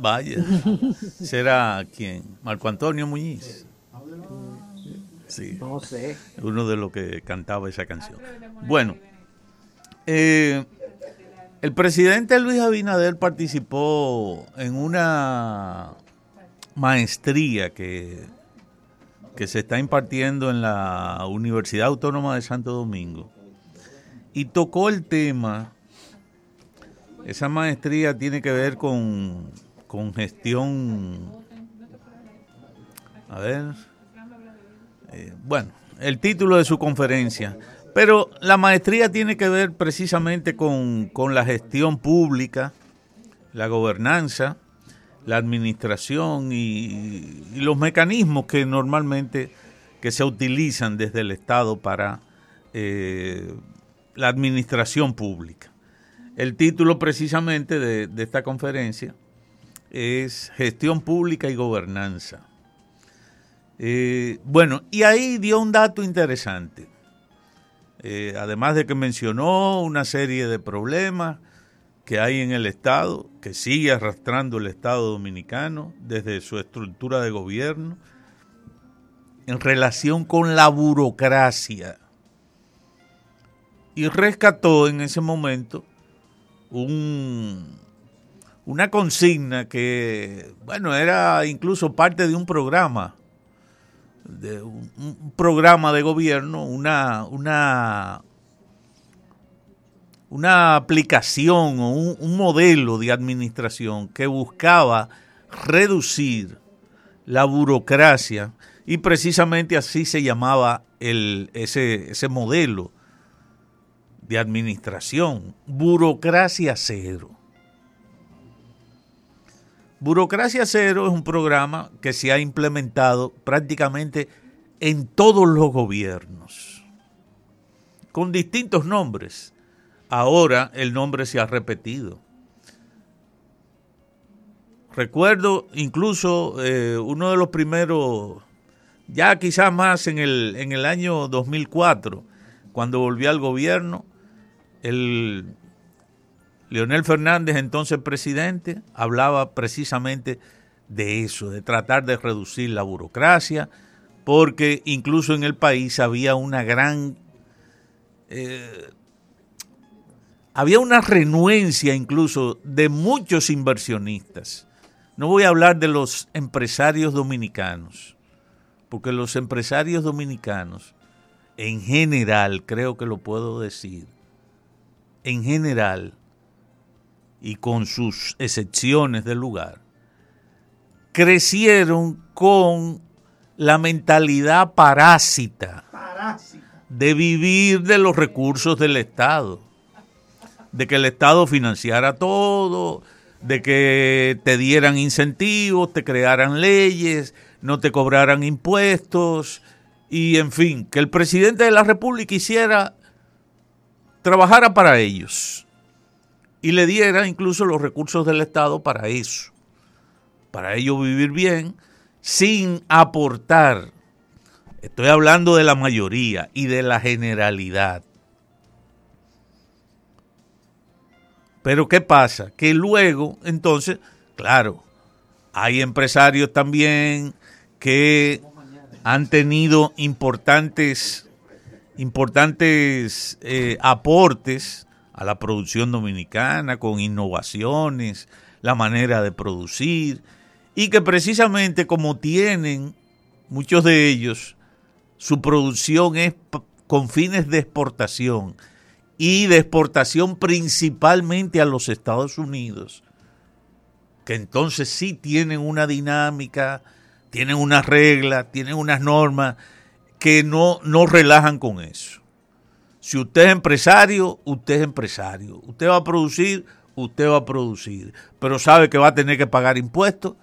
Vaya, será quién, Marco Antonio Muñiz. Sí. No sé. Uno de los que cantaba esa canción. Bueno, eh, el presidente Luis Abinader participó en una maestría que, que se está impartiendo en la Universidad Autónoma de Santo Domingo y tocó el tema. Esa maestría tiene que ver con, con gestión. A ver. Eh, bueno, el título de su conferencia. Pero la maestría tiene que ver precisamente con, con la gestión pública, la gobernanza, la administración y, los mecanismos que normalmente que se utilizan desde el Estado para eh, la administración pública. El título precisamente de esta conferencia es Gestión Pública y Gobernanza. Eh, bueno, y ahí dio un dato interesante. Eh, además de que mencionó una serie de problemas que hay en el Estado, que sigue arrastrando el Estado dominicano desde su estructura de gobierno, en relación con la burocracia. Y rescató en ese momento un, una consigna que, bueno, era incluso parte de un programa de un, programa de gobierno, una, una, una aplicación o un, un, modelo de administración que buscaba reducir la burocracia y precisamente así se llamaba el, ese, ese modelo de administración, burocracia cero. Burocracia Cero es un programa que se ha implementado prácticamente en todos los gobiernos, con distintos nombres. Ahora el nombre se ha repetido. Recuerdo incluso eh, uno de los primeros, ya quizás más en el, en el año 2004, cuando volvió al gobierno, el Leonel Fernández, entonces presidente, hablaba precisamente de eso, de tratar de reducir la burocracia, porque incluso en el país había una gran... Eh, había una renuencia incluso de muchos inversionistas. No voy a hablar de los empresarios dominicanos, porque los empresarios dominicanos, en general, creo que lo puedo decir, en general, y con sus excepciones del lugar, crecieron con la mentalidad parásita, de vivir de los recursos del Estado, de que el Estado financiara todo, de que te dieran incentivos, te crearan leyes, no te cobraran impuestos y en fin, que el presidente de la República hiciera trabajara para ellos y le diera incluso los recursos del Estado para eso, para ellos vivir bien sin aportar. Estoy hablando de la mayoría y de la generalidad. Pero ¿qué pasa? Que luego, entonces, claro, hay empresarios también que han tenido importantes, importantes eh, aportes a la producción dominicana con innovaciones, la manera de producir, y que precisamente como tienen muchos de ellos, su producción es con fines de exportación y de exportación principalmente a los Estados Unidos, que entonces sí tienen una dinámica, tienen unas reglas, tienen unas normas que no, no relajan con eso. Si usted es empresario, usted es empresario. Usted va a producir, usted va a producir. Pero sabe que va a tener que pagar impuestos,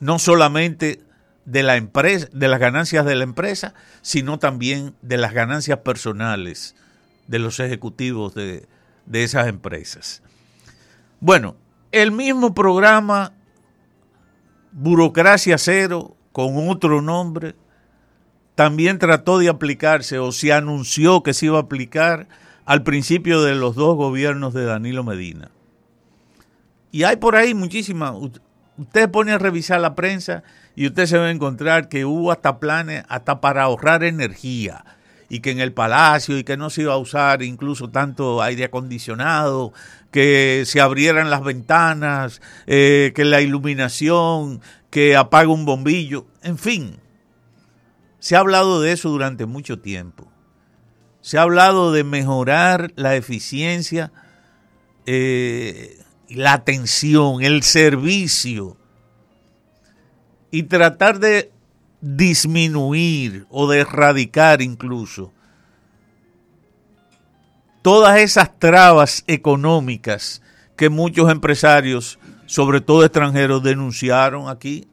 no solamente de la empresa, de las ganancias de la empresa, sino también de las ganancias personales de los ejecutivos de, de esas empresas. Bueno, el mismo programa Burocracia Cero, con otro nombre, también trató de aplicarse o se anunció que se iba a aplicar al principio de los dos gobiernos de Danilo Medina. Y hay por ahí muchísimas, usted pone a revisar la prensa y usted se va a encontrar que hubo hasta planes hasta para ahorrar energía y que en el palacio y que no se iba a usar incluso tanto aire acondicionado, que se abrieran las ventanas, eh, que la iluminación, que apaga un bombillo, en fin. Se ha hablado de eso durante mucho tiempo. Se ha hablado de mejorar la eficiencia, eh, la atención, el servicio y tratar de disminuir o de erradicar incluso todas esas trabas económicas que muchos empresarios, sobre todo extranjeros, denunciaron aquí.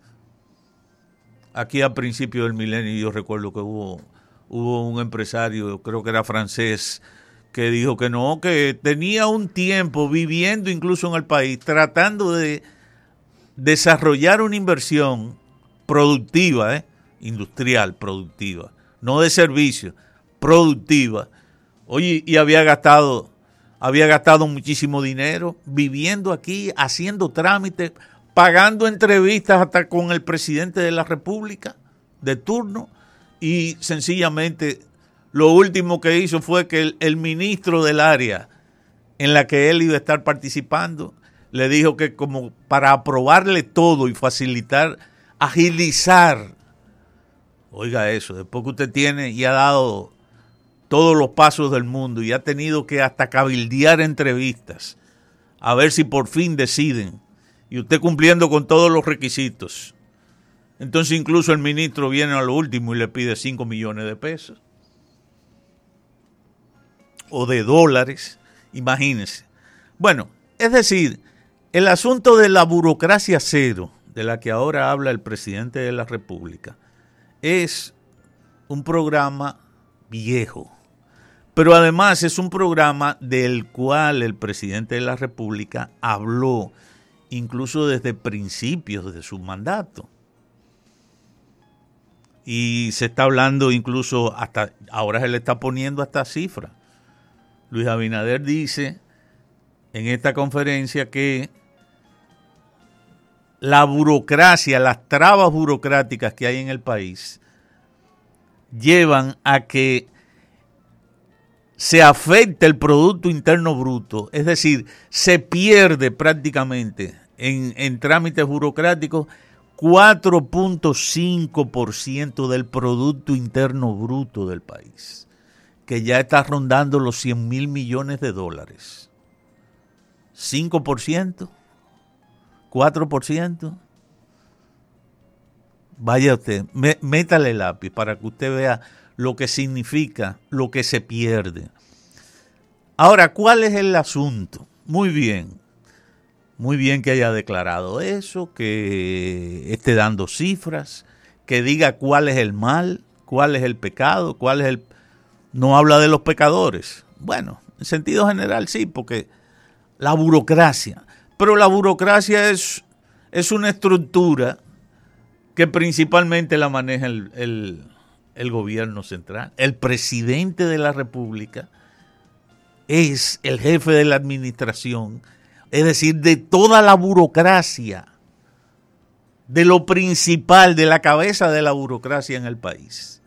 Aquí a principios del milenio yo recuerdo que hubo, un empresario, creo que era francés, que dijo que no, que tenía un tiempo viviendo incluso en el país, tratando de desarrollar una inversión productiva, ¿eh? industrial, productiva, no de servicio, productiva. Oye, y había gastado, había gastado muchísimo dinero viviendo aquí, haciendo trámites, pagando entrevistas hasta con el presidente de la República de turno y sencillamente lo último que hizo fue que el, ministro del área en la que él iba a estar participando le dijo que como para aprobarle todo y facilitar agilizar. Oiga eso, después que usted tiene y ha dado todos los pasos del mundo y ha tenido que hasta cabildear entrevistas a ver si por fin deciden y usted cumpliendo con todos los requisitos. Entonces incluso el ministro viene a lo último y le pide 5 millones de pesos o de dólares, imagínense. Bueno, es decir, el asunto de la burocracia cero de la que ahora habla el presidente de la República es un programa viejo, pero además es un programa del cual el presidente de la República habló incluso desde principios de su mandato. Y se está hablando incluso hasta, ahora se le está poniendo hasta cifra. Luis Abinader dice en esta conferencia que la burocracia, las trabas burocráticas que hay en el país, llevan a que se afecte el Producto Interno Bruto, es decir, se pierde prácticamente en, trámites burocráticos 4.5% del Producto Interno Bruto del país, que ya está rondando los 100 mil millones de dólares. 5%. 4%. Vaya usted, métale el lápiz para que usted vea lo que significa, lo que se pierde. Ahora, ¿cuál es el asunto? Muy bien, muy bien que haya declarado eso, que esté dando cifras, que diga cuál es el mal, cuál es el pecado, cuál es el... No habla de los pecadores. Bueno, en sentido general sí, porque la burocracia. Pero la burocracia es, es una estructura que principalmente la maneja el, el gobierno central. El presidente de la República es el jefe de la administración, es decir, de toda la burocracia, de lo principal, de la cabeza de la burocracia en el país.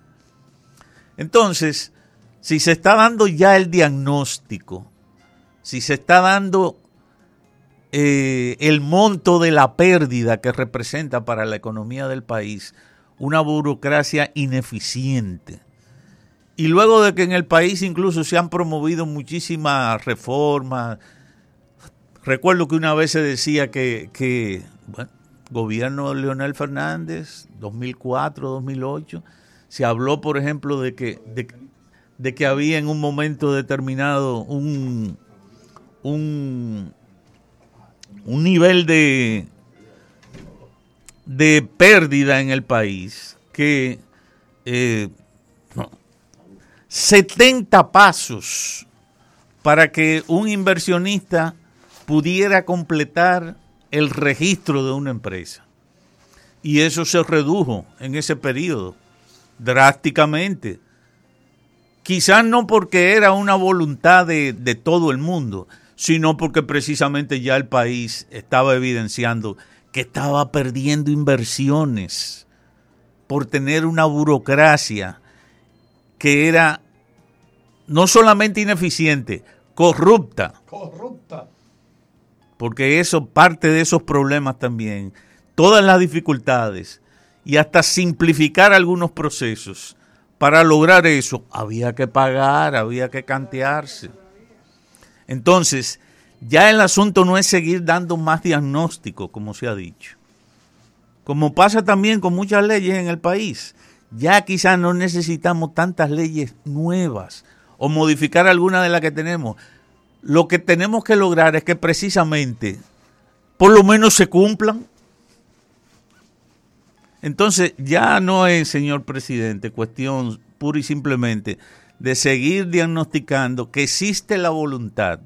Entonces, si se está dando ya el diagnóstico, si se está dando eh, el monto de la pérdida que representa para la economía del país una burocracia ineficiente. Y luego de que en el país incluso se han promovido muchísimas reformas, recuerdo que una vez se decía que, que bueno, gobierno de Leonel Fernández, 2004, 2008, se habló, por ejemplo, de que, de que había en un momento determinado un, un un nivel de, de pérdida en el país que 70 eh, pasos para que un inversionista pudiera completar el registro de una empresa. Y eso se redujo en ese periodo drásticamente. Quizás no porque era una voluntad de, todo el mundo, sino porque precisamente ya el país estaba evidenciando que estaba perdiendo inversiones por tener una burocracia que era no solamente ineficiente, corrupta. Corrupta. Porque eso, parte de esos problemas también, todas las dificultades y hasta simplificar algunos procesos. Para lograr eso había que pagar, había que cantearse. Entonces, ya el asunto no es seguir dando más diagnóstico, como se ha dicho. Como pasa también con muchas leyes en el país. Ya quizás no necesitamos tantas leyes nuevas o modificar alguna de las que tenemos. Lo que tenemos que lograr es que precisamente por lo menos se cumplan. Entonces ya no es, señor presidente, cuestión pura y simplemente de seguir diagnosticando que existe la voluntad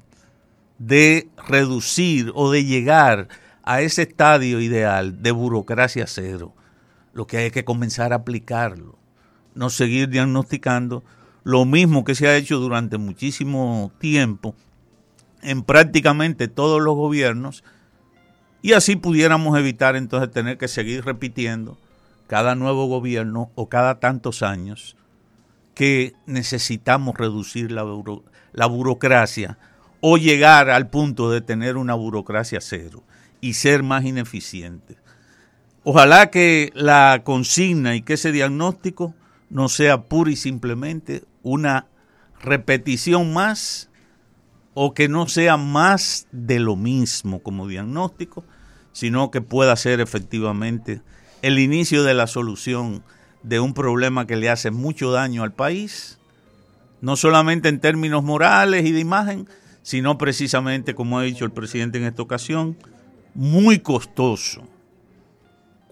de reducir o de llegar a ese estadio ideal de burocracia cero. Lo que hay que comenzar a aplicarlo, no seguir diagnosticando lo mismo que se ha hecho durante muchísimo tiempo en prácticamente todos los gobiernos y así pudiéramos evitar entonces tener que seguir repitiendo cada nuevo gobierno o cada tantos años que necesitamos reducir la, burocracia o llegar al punto de tener una burocracia cero y ser más ineficiente. Ojalá que la consigna y que ese diagnóstico no sea pura y simplemente una repetición más o que no sea más de lo mismo como diagnóstico, sino que pueda ser efectivamente el inicio de la solución de un problema que le hace mucho daño al país, no solamente en términos morales y de imagen, sino precisamente, como ha dicho el presidente en esta ocasión, muy costoso.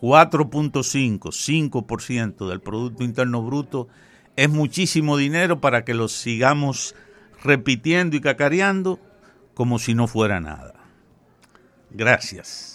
4.5, 5% del Producto Interno Bruto es muchísimo dinero para que lo sigamos repitiendo y cacareando como si no fuera nada. Gracias.